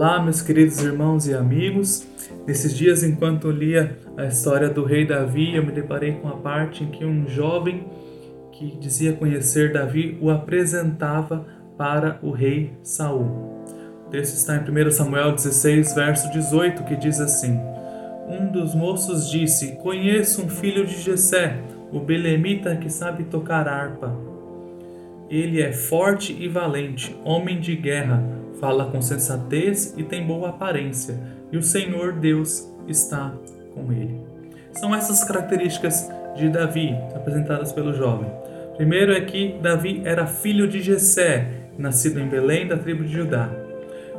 meus queridos irmãos e amigos. Nesses dias, enquanto lia a história do rei Davi, eu me deparei com a parte em que um jovem que dizia conhecer Davi o apresentava para o rei Saul. O texto está em 1 Samuel 16, verso 18, que diz assim: Um dos moços disse: Conheço um filho de Jessé, o belemita que sabe tocar harpa. Ele é forte e valente, homem de guerra, fala com sensatez e tem boa aparência, e o Senhor Deus está com ele. São essas características de Davi apresentadas pelo jovem. Primeiro é que Davi era filho de Jessé, nascido em Belém, da tribo de Judá.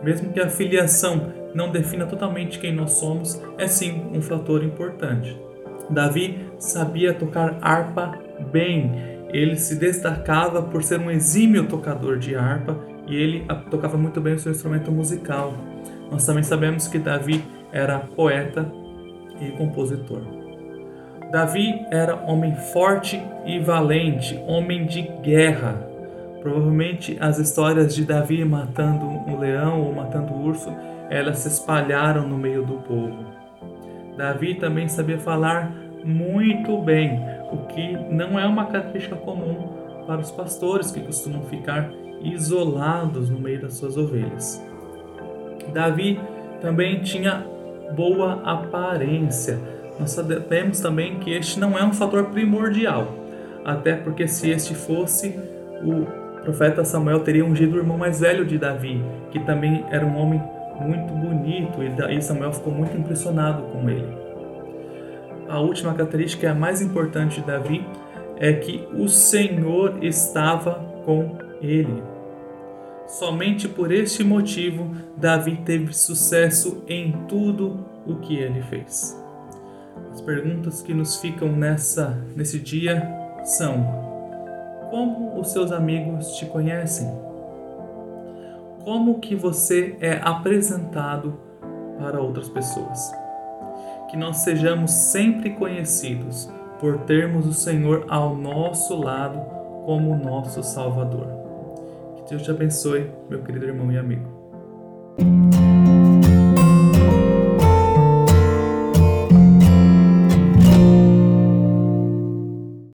Mesmo que a filiação não defina totalmente quem nós somos, é sim um fator importante. Davi sabia tocar harpa bem ele se destacava por ser um exímio tocador de harpa e ele tocava muito bem o seu instrumento musical. Nós também sabemos que Davi era poeta e compositor. Davi era homem forte e valente, homem de guerra. Provavelmente as histórias de Davi matando um leão ou matando um urso, elas se espalharam no meio do povo. Davi também sabia falar muito bem, o que não é uma característica comum para os pastores que costumam ficar isolados no meio das suas ovelhas. Davi também tinha boa aparência. Nós sabemos também que este não é um fator primordial, até porque se este fosse, o profeta Samuel teria ungido o irmão mais velho de Davi, que também era um homem muito bonito, e Samuel ficou muito impressionado com ele a última característica, a mais importante de Davi, é que o Senhor estava com ele. Somente por este motivo, Davi teve sucesso em tudo o que ele fez. As perguntas que nos ficam nessa nesse dia são: como os seus amigos te conhecem? Como que você é apresentado para outras pessoas? que nós sejamos sempre conhecidos por termos o Senhor ao nosso lado como nosso Salvador. Que Deus te abençoe, meu querido irmão e amigo.